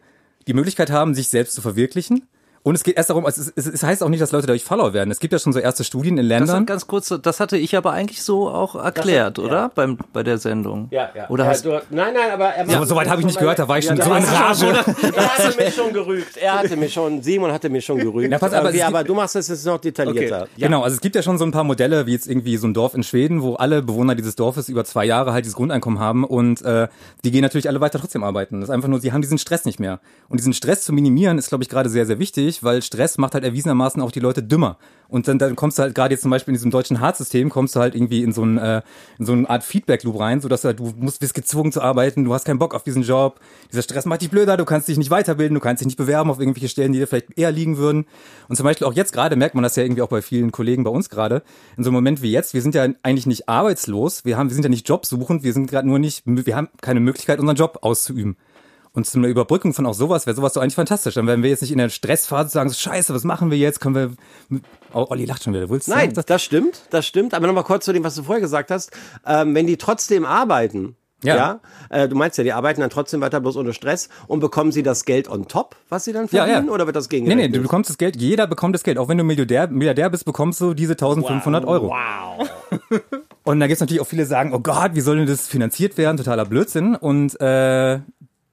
die Möglichkeit haben, sich selbst zu verwirklichen. Und es geht erst darum, also es, es, es heißt auch nicht, dass Leute dadurch Follower werden. Es gibt ja schon so erste Studien in Das Ländern. hat ganz kurz, das hatte ich aber eigentlich so auch erklärt, oder? Beim, bei der Sendung. Ja, ja. Oder ja, hast du, nein, nein, aber er So- so weit habe ich nicht gehört, da war ich schon so in Rage. schon- <laughs> Er hatte mich schon gerügt. Er hatte mich schon, Simon hatte mich schon gerügt. Ja, pass, aber aber, gibt- du machst es jetzt noch detaillierter. Genau, also es gibt ja schon so ein paar Modelle, wie jetzt irgendwie so ein Dorf in Schweden, wo alle Bewohner dieses Dorfes über zwei Jahre halt dieses Grundeinkommen haben und äh, die gehen natürlich alle weiter trotzdem arbeiten. Das ist einfach nur, sie haben diesen Stress nicht mehr. Und diesen Stress zu minimieren ist, glaube ich, gerade sehr, sehr wichtig. Gefährlich, weil Stress macht halt erwiesenermaßen auch die Leute dümmer. Und dann, dann kommst du halt gerade jetzt zum Beispiel in diesem deutschen Hartsystem, kommst du halt irgendwie in so, ein, äh, in so eine Art Feedback-Loop rein, sodass du halt, du musst, bist gezwungen zu arbeiten, du hast keinen Bock auf diesen Job, dieser Stress macht dich blöder, du kannst dich nicht weiterbilden, du kannst dich nicht bewerben auf irgendwelche Stellen, die dir vielleicht eher liegen würden. Und zum Beispiel auch jetzt gerade merkt man das ja irgendwie auch bei vielen Kollegen bei uns gerade, in so einem Moment wie jetzt, wir sind ja eigentlich nicht arbeitslos, wir haben, wir sind ja nicht jobsuchend, wir sind gerade nur nicht, wir haben keine Möglichkeit, unseren Job auszuüben. Und zu einer Überbrückung von auch sowas wäre sowas so eigentlich fantastisch. Dann wären wir jetzt nicht in der Stressphase sagen, so, scheiße, was machen wir jetzt? Können wir. Oh, Olli lacht schon wieder. Willst du Nein, das? das stimmt, das stimmt. Aber nochmal kurz zu dem, was du vorher gesagt hast. Ähm, wenn die trotzdem arbeiten, ja, Ja. äh, du meinst ja, die arbeiten dann trotzdem weiter bloß ohne Stress und bekommen sie das Geld on top, was sie dann Ja, verdienen, ja. oder wird das Nee, gegengerechnet? nee, du bekommst das Geld, jeder bekommt das Geld. Auch wenn du Milliardär, Milliardär bist, bekommst du diese 1500 Euro. Wow. Und da gibt's natürlich auch viele, die sagen, oh Gott, wie soll denn das finanziert werden? Totaler Blödsinn. Und äh,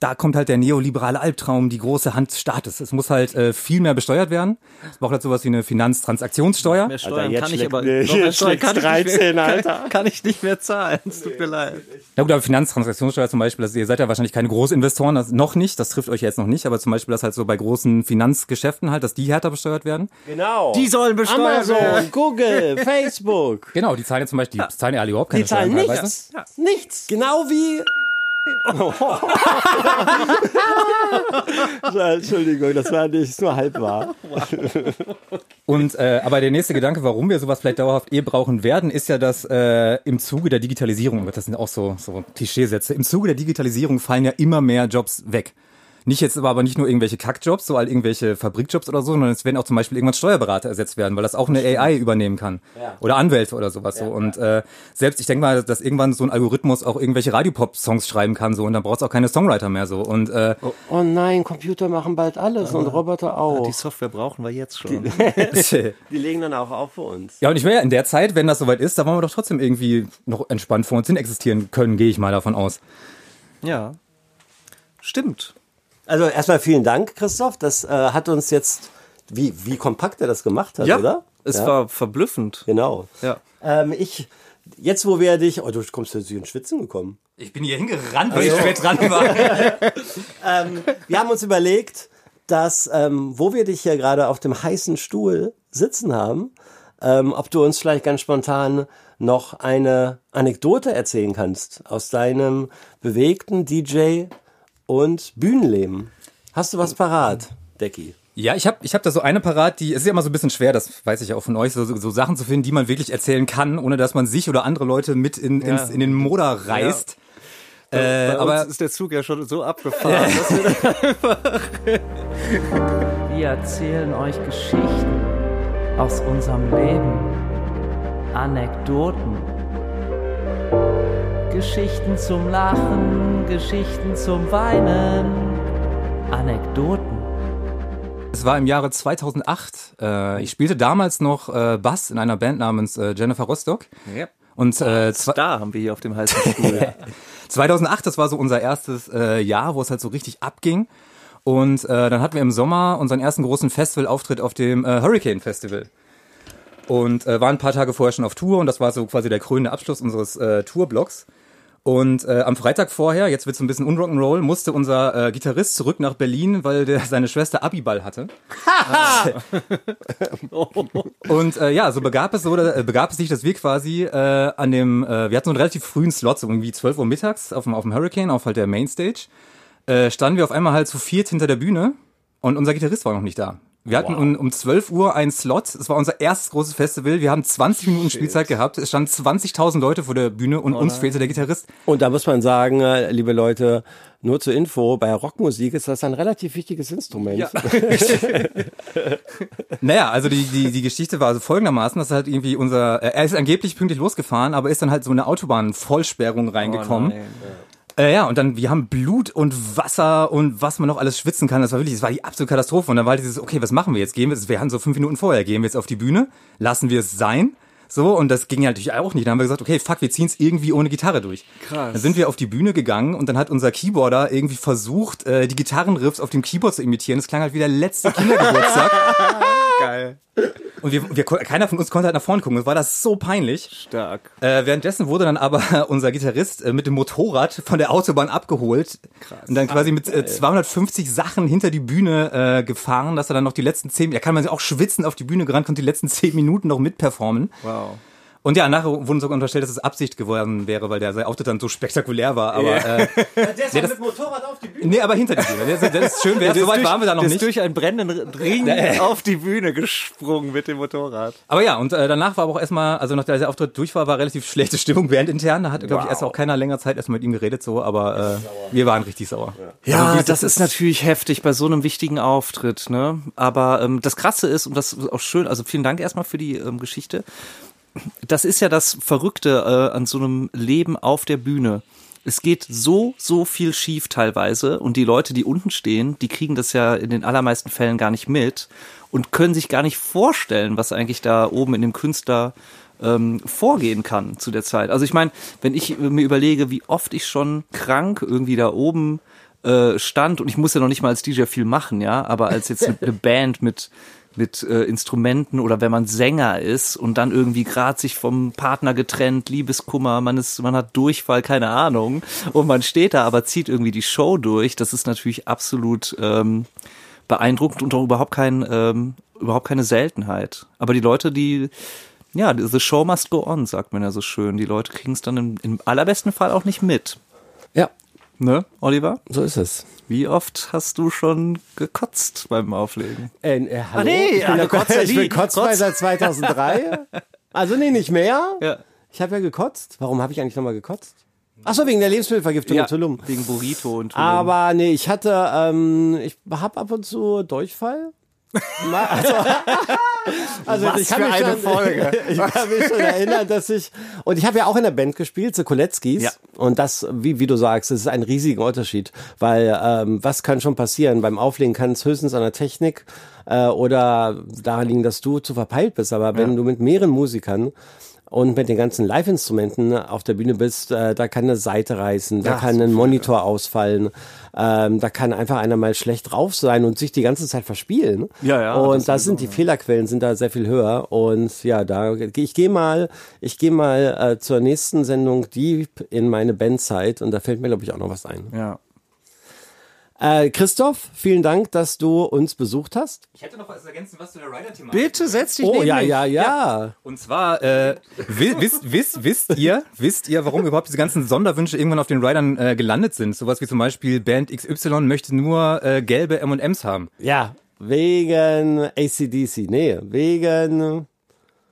da kommt halt der neoliberale Albtraum, die große Hand des Staates. Es muss halt äh, viel mehr besteuert werden. Es braucht halt sowas wie eine Finanztransaktionssteuer. Mehr Steuern jetzt kann ich aber mir- noch mehr Steuern kann ich, nicht 13, mehr, Alter. kann, kann ich nicht mehr zahlen. Es tut mir leid. Ja gut, aber Finanztransaktionssteuer zum Beispiel, das, ihr seid ja wahrscheinlich keine Großinvestoren, das noch nicht, das trifft euch jetzt noch nicht, aber zum Beispiel das halt so bei großen Finanzgeschäften halt, dass die härter besteuert werden. Genau. Die sollen besteuert Amazon, werden. Google, <laughs> Facebook. Genau, die zahlen ja zum Beispiel, die zahlen ja alle überhaupt keine Die zahlen Steuern nichts. Nichts. Genau wie. <laughs> Entschuldigung, das war nicht, ist nur halb wahr. Und äh, aber der nächste Gedanke, warum wir sowas vielleicht dauerhaft eh brauchen werden, ist ja, dass äh, im Zuge der Digitalisierung, das sind auch so, so Klischeesätze, im Zuge der Digitalisierung fallen ja immer mehr Jobs weg. Nicht jetzt aber, aber nicht nur irgendwelche Kackjobs, so halt irgendwelche Fabrikjobs oder so, sondern es werden auch zum Beispiel irgendwann Steuerberater ersetzt werden, weil das auch eine AI übernehmen kann. Oder Anwälte oder sowas so. Und äh, selbst, ich denke mal, dass irgendwann so ein Algorithmus auch irgendwelche Radiopop-Songs schreiben kann so und dann braucht es auch keine Songwriter mehr so. Und äh, Oh nein, Computer machen bald alles und Roboter auch. Die Software brauchen wir jetzt schon. <laughs> <laughs> Die legen dann auch auf für uns. Ja, und ich wäre ja in der Zeit, wenn das soweit ist, da wollen wir doch trotzdem irgendwie noch entspannt vor uns hin existieren können, gehe ich mal davon aus. Ja. Stimmt. Also erstmal vielen Dank, Christoph. Das äh, hat uns jetzt, wie, wie kompakt er das gemacht hat, Ja, oder? es ja, war verblüffend. Genau. Ja. Ähm, ich, jetzt wo wir dich, oh, du kommst jetzt ins Schwitzen gekommen. Ich bin hier hingerannt, weil ich spät dran war. <laughs> <laughs> Wir haben uns überlegt, dass, ähm, wo wir dich hier gerade auf dem heißen Stuhl sitzen haben, ähm, ob du uns vielleicht ganz spontan noch eine Anekdote erzählen kannst aus deinem bewegten DJ und Bühnenleben. Hast du was parat, Decky? Ja, ich habe ich hab da so eine parat, die, es ist ja immer so ein bisschen schwer, das weiß ich ja auch von euch, so, so, Sachen zu finden, die man wirklich erzählen kann, ohne dass man sich oder andere Leute mit in, ins, in den Moder reißt. Äh, Bei aber ist der Zug ja schon so abgefahren. dass wir <laughs> Wir erzählen euch Geschichten aus unserem Leben, Anekdoten, Geschichten zum Lachen, Geschichten zum Weinen, Anekdoten. es war im Jahre 2008. Äh, ich spielte damals noch äh, Bass in einer Band namens äh, Jennifer Rostock. ja. Und äh, Da haben wir hier auf dem heißen Stuhl. 2008, das war so unser erstes äh, Jahr, wo es halt so richtig abging. Und äh, dann hatten wir im Sommer unseren ersten großen Festivalauftritt auf dem äh, Hurricane Festival. Und äh, waren ein paar Tage vorher schon auf Tour und das war so quasi der krönende Abschluss unseres äh, Tourblocks. Und äh, am Freitag vorher, jetzt wird's ein bisschen unrock'n'roll, musste unser äh, Gitarrist zurück nach Berlin, weil der <laughs> seine Schwester Abiball hatte. <laughs> Und äh, ja, so begab es so, äh, begab es sich, dass wir quasi äh, an dem, äh, wir hatten so einen relativ frühen Slot, so irgendwie 12 Uhr mittags auf dem, auf dem Hurricane, auf halt der Mainstage, äh, standen wir auf einmal halt zu viert hinter der Bühne und unser Gitarrist war noch nicht da. Wir hatten um, um 12 Uhr einen Slot, es war unser erstes großes Festival, wir haben 20 Minuten Spielzeit gehabt, es standen 20.000 Leute vor der Bühne und uns fehlte der Gitarrist. Und da muss man sagen, äh, liebe Leute, nur zur Info, bei Rockmusik ist das ein relativ wichtiges Instrument. <laughs> <laughs> Naja, also die, die, die Geschichte war also folgendermaßen, dass halt irgendwie unser, äh, er ist angeblich pünktlich losgefahren, aber ist dann halt so eine Autobahnvollsperrung reingekommen. Äh, ja, und dann, wir haben Blut und Wasser und was man noch alles schwitzen kann. Das war wirklich, das war die absolute Katastrophe. Und dann war halt dieses, okay, was machen wir jetzt? Gehen wir, wir hatten so fünf Minuten vorher, gehen wir jetzt auf die Bühne, lassen wir es sein. So, und das ging ja natürlich auch nicht. Dann haben wir gesagt, okay, fuck, wir ziehen es irgendwie ohne Gitarre durch. Krass. Dann sind wir auf die Bühne gegangen und dann hat unser Keyboarder irgendwie versucht, äh, die Gitarrenriffs auf dem Keyboard zu imitieren. Das klang halt wie der letzte Kindergeburtstag. <laughs> Geil. Und wir, wir, keiner von uns konnte halt nach vorne gucken. Es war das so peinlich. Stark. Äh, währenddessen wurde dann aber <laughs> unser Gitarrist äh, mit dem Motorrad von der Autobahn abgeholt und dann quasi mit äh, 250 Sachen hinter die Bühne äh, gefahren, dass er dann noch die letzten zehn, da kann man sich auch schwitzen auf die Bühne gerannt und die letzten zehn Minuten noch mitperformen. Wow. Und ja, nachher wurde sogar unterstellt, dass es Absicht geworden wäre, weil der sein Auftritt dann so spektakulär war. Aber äh, <laughs> Der ist Nee, das- mit Motorrad auf die Bühne. nee, aber hinter die Bühne. Das, das ist schön, wär, so weit waren wir da noch ist nicht. durch einen brennenden Ring <laughs> auf die Bühne gesprungen mit dem Motorrad. Aber ja, und äh, danach war aber auch erstmal, also nachdem der Auftritt durch war, war relativ schlechte Stimmung bandintern. Da hat, glaube ich, erst auch keiner länger Zeit erstmal mit ihm geredet, so, aber äh, wir waren richtig sauer. Ja, Also, das, ist natürlich heftig bei so einem wichtigen Auftritt, ne? Aber ähm, das Krasse ist, und das ist auch schön, also vielen Dank erstmal für die ähm, Geschichte. Das ist ja das Verrückte äh, an so einem Leben auf der Bühne. Es geht so, so viel schief teilweise und die Leute, die unten stehen, die kriegen das ja in den allermeisten Fällen gar nicht mit und können sich gar nicht vorstellen, was eigentlich da oben in dem Künstler ähm, vorgehen kann zu der Zeit. Also ich meine, wenn ich mir überlege, wie oft ich schon krank irgendwie da oben äh, stand und ich muss ja noch nicht mal als DJ viel machen, ja, aber als jetzt eine, <laughs> eine Band mit mit äh, Instrumenten oder wenn man Sänger ist und dann irgendwie gerade sich vom Partner getrennt, Liebeskummer, man ist, man hat Durchfall, keine Ahnung, und man steht da, aber zieht irgendwie die Show durch. Das ist natürlich absolut ähm, beeindruckend und auch überhaupt kein ähm, überhaupt keine Seltenheit. Aber die Leute, die ja, the show must go on, sagt man ja so schön. Die Leute kriegen es dann im, im allerbesten Fall auch nicht mit. Ja, Ne, Oliver? so ist es. Wie oft hast du schon gekotzt beim Auflegen? Äh, äh, hallo? nee, ich bin, kotzt <laughs> Kotz, ja ich bin Kotzmeister seit 2003. Also nee, nicht mehr. Ja. Ich habe ja gekotzt. Warum habe ich eigentlich nochmal gekotzt? Ach so, wegen der Lebensmittelvergiftung in Tulum. wegen Burrito und Tulum. Aber nee, ich hatte, ähm, ich habe ab und zu Durchfall. Also, <laughs> also Was ich kann für mich eine schon, Folge. <laughs> Ich kann mich schon erinnern, dass ich und ich habe ja auch in der Band gespielt, The Koletskis. Ja. Und das, wie, wie du sagst, das ist ein riesiger Unterschied, weil ähm, was kann schon passieren? Beim Auflegen kann es höchstens an der Technik äh, oder daran liegen, dass du zu verpeilt bist. Aber wenn du mit mehreren Musikern und mit den ganzen Live-Instrumenten auf der Bühne bist, äh, da kann eine Seite reißen, da Ja, kann so ein Monitor ausfallen, ähm, da kann einfach einer mal schlecht drauf sein und sich die ganze Zeit verspielen. Ja, ja, Und da sind die Fehlerquellen sind da sehr viel höher. Und ja, da ich gehe mal, ich gehe mal äh, zur nächsten Sendung Deep in meine Bandzeit und da fällt mir glaube ich auch noch was ein. ja. Äh, Christoph, vielen Dank, dass du uns besucht hast. Ich hätte noch was ergänzen, was zu der Rider-Thema. Bitte setz dich Oh neben ja, mich. ja, ja. Und zwar, äh, wi- wisst, wisst, wisst ihr, wisst ihr, warum überhaupt diese ganzen Sonderwünsche irgendwann auf den Riders äh, gelandet sind? Sowas wie zum Beispiel Band XY möchte nur äh, gelbe M&M's haben. Ja, wegen ACDC. Nee, wegen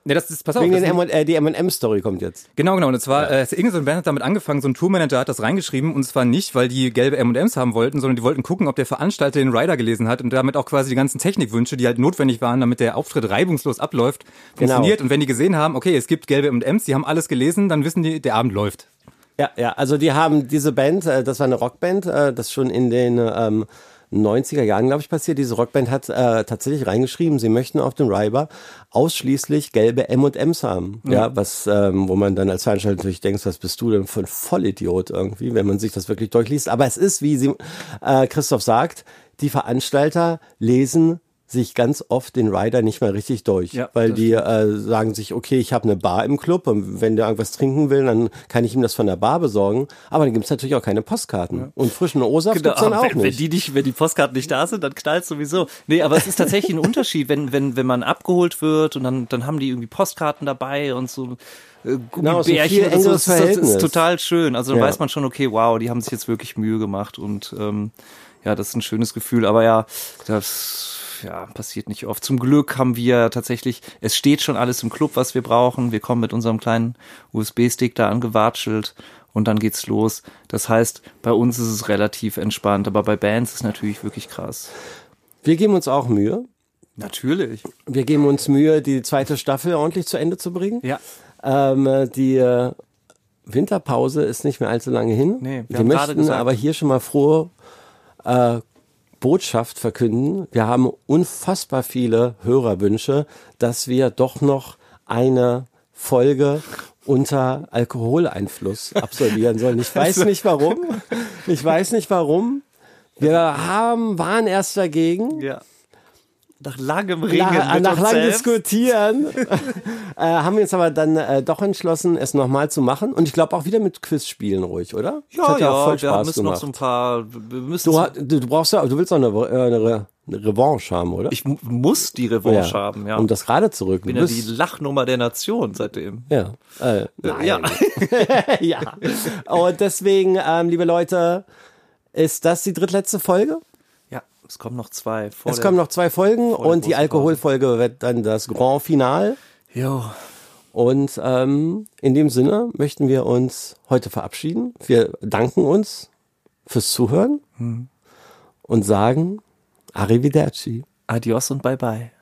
Ne, das ist, pass auf. wegen das den M äh, die M&M Story kommt jetzt. Genau, genau. Und zwar, äh, irgendeine so eine Band hat damit angefangen, so ein Tourmanager hat das reingeschrieben und zwar nicht, weil die gelbe M&M's haben wollten, sondern die wollten gucken, ob der Veranstalter den Rider gelesen hat und damit auch quasi die ganzen Technikwünsche, die halt notwendig waren, damit der Auftritt reibungslos abläuft, funktioniert. Und wenn die gesehen haben, okay, es gibt gelbe M&M's, die haben alles gelesen, dann wissen die, der Abend läuft. Ja, ja, also die haben diese Band, äh, das war eine Rockband, äh, das schon in den ähm, 90er Jahren, glaube ich, passiert. Diese Rockband hat äh, tatsächlich reingeschrieben, sie möchten auf dem Riber ausschließlich gelbe M&M's haben. Ja, was, ähm, wo man dann als Veranstalter natürlich denkt, was bist du denn für ein Vollidiot irgendwie, wenn man sich das wirklich durchliest. Aber es ist, wie sie, äh, Christoph sagt, die Veranstalter lesen sich ganz oft den Rider nicht mal richtig durch, Ja, weil die äh, sagen sich, okay, ich habe eine Bar im Club und wenn der irgendwas trinken will, dann kann ich ihm das von der Bar besorgen. Aber dann gibt's natürlich auch keine Postkarten. Und frischen O-Saft gibt's dann auch wenn, wenn nicht. die nicht, wenn die Postkarten nicht da sind, dann knallt sowieso. Nee, aber es ist tatsächlich ein Unterschied, wenn, wenn, wenn man abgeholt wird und dann, dann haben die irgendwie Postkarten dabei und so äh, Genau, so Gummibärchen viel oder so. engeres Das ist, das Verhältnis. ist total schön. Also dann Ja. weiß man schon, okay, wow, die haben sich jetzt wirklich Mühe gemacht und ähm, ja, das ist ein schönes Gefühl. Aber ja, das ja, passiert nicht oft. Zum Glück haben wir tatsächlich, es steht schon alles im Club, was wir brauchen. Wir kommen mit unserem kleinen USB-Stick da angewatschelt und dann geht's los. Das heißt, bei uns ist es relativ entspannt, aber bei Bands ist es natürlich wirklich krass. Wir geben uns auch Mühe. Natürlich. Wir geben uns Mühe, die zweite Staffel ordentlich zu Ende zu bringen. Ja. Ähm, die äh, Winterpause ist nicht mehr allzu lange hin. Nee, wir wir möchten aber hier schon mal frohe äh, Botschaft verkünden. Wir haben unfassbar viele Hörerwünsche, dass wir doch noch eine Folge unter Alkoholeinfluss absolvieren sollen. Ich <laughs> weiß nicht warum. Ich weiß nicht warum. Wir haben, waren erst dagegen. Ja. Nach langem nach, mit nach langem. Diskutieren <laughs> äh, haben wir uns aber dann äh, doch entschlossen, es nochmal zu machen. Und ich glaube auch wieder mit Quizspielen ruhig, oder? Ja, ja, auch voll wir Spaß müssen noch gemacht. so ein paar. Wir müssen Du, du, brauchst ja, du willst doch eine, äh, eine, eine Revanche haben, oder? ich mu- muss die Revanche haben, ja. Um das gerade zurück. bin ja die Lachnummer der Nation seitdem. ja. Äh, nein. Ja. <laughs> <laughs> ja. Und deswegen, ähm, liebe Leute, ist das die drittletzte Folge? Es kommen noch zwei. Vor Es kommen noch zwei Folgen und die Alkoholfolge wird dann das Grand Final. Jo. Und ähm, in dem Sinne möchten wir uns heute verabschieden. Wir danken uns fürs Zuhören und sagen Arrivederci. Adios und bye bye.